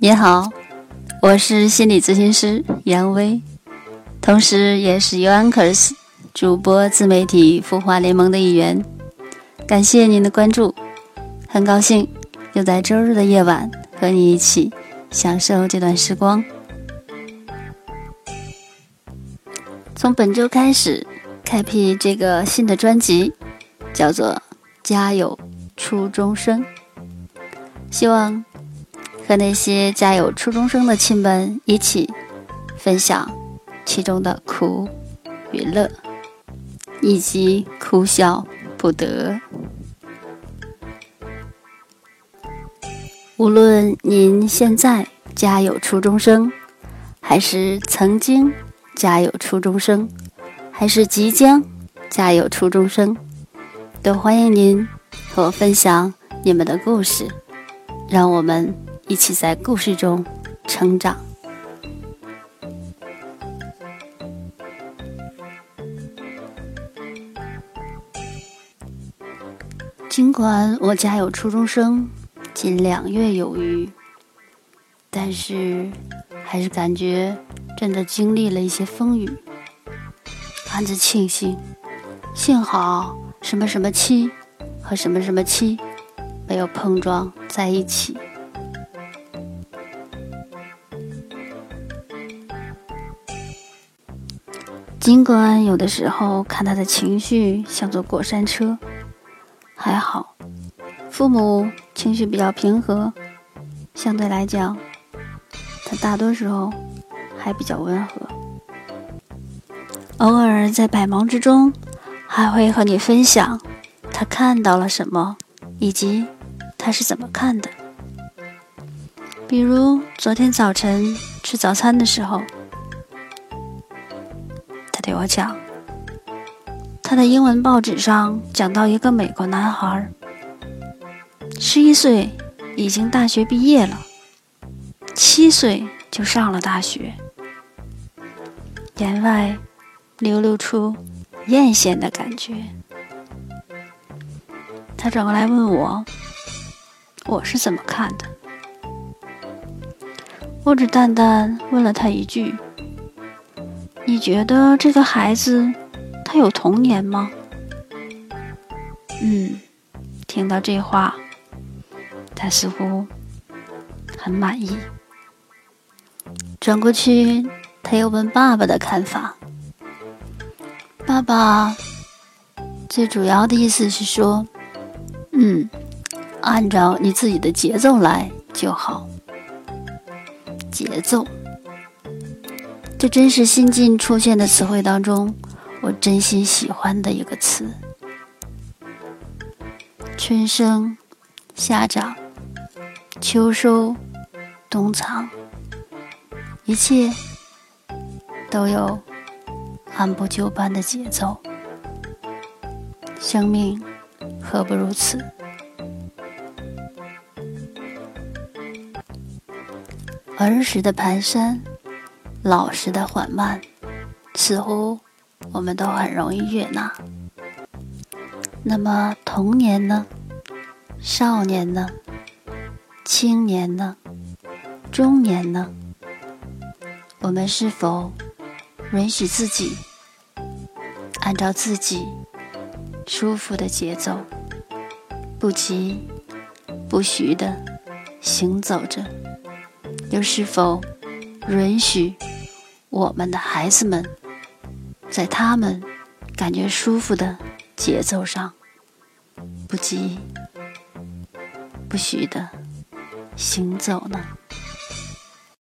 你好，我是心理咨询师杨威，同时也是 u Anchors 主播自媒体孵化联盟的一员。感谢您的关注，很高兴又在周日的夜晚和你一起享受这段时光。从本周开始，开辟这个新的专辑，叫做《家有初中生》，希望。和那些家有初中生的亲们一起分享其中的苦与乐，以及哭笑不得。无论您现在家有初中生，还是曾经家有初中生，还是即将家有初中生，都欢迎您和我分享你们的故事，让我们。一起在故事中成长。尽管我家有初中生，仅两月有余，但是还是感觉真的经历了一些风雨。暗自庆幸，幸好什么什么七和什么什么七没有碰撞在一起。尽管有的时候看他的情绪像坐过山车，还好，父母情绪比较平和，相对来讲，他大多时候还比较温和。偶尔在百忙之中，还会和你分享他看到了什么，以及他是怎么看的。比如昨天早晨吃早餐的时候。给我讲，他的英文报纸上讲到一个美国男孩，十一岁已经大学毕业了，七岁就上了大学，言外流露出艳羡的感觉。他转过来问我，我是怎么看的？我只淡淡问了他一句。你觉得这个孩子他有童年吗？嗯，听到这话，他似乎很满意。转过去，他又问爸爸的看法。爸爸最主要的意思是说，嗯，按照你自己的节奏来就好。节奏。这真是新近出现的词汇当中，我真心喜欢的一个词。春生，夏长，秋收，冬藏，一切都有按部就班的节奏。生命何不如此？儿时的蹒跚。老实的缓慢，似乎我们都很容易悦纳。那么童年呢？少年呢？青年呢？中年呢？我们是否允许自己按照自己舒服的节奏，不急不徐的行走着？又是否允许？我们的孩子们，在他们感觉舒服的节奏上，不急不徐的行走呢。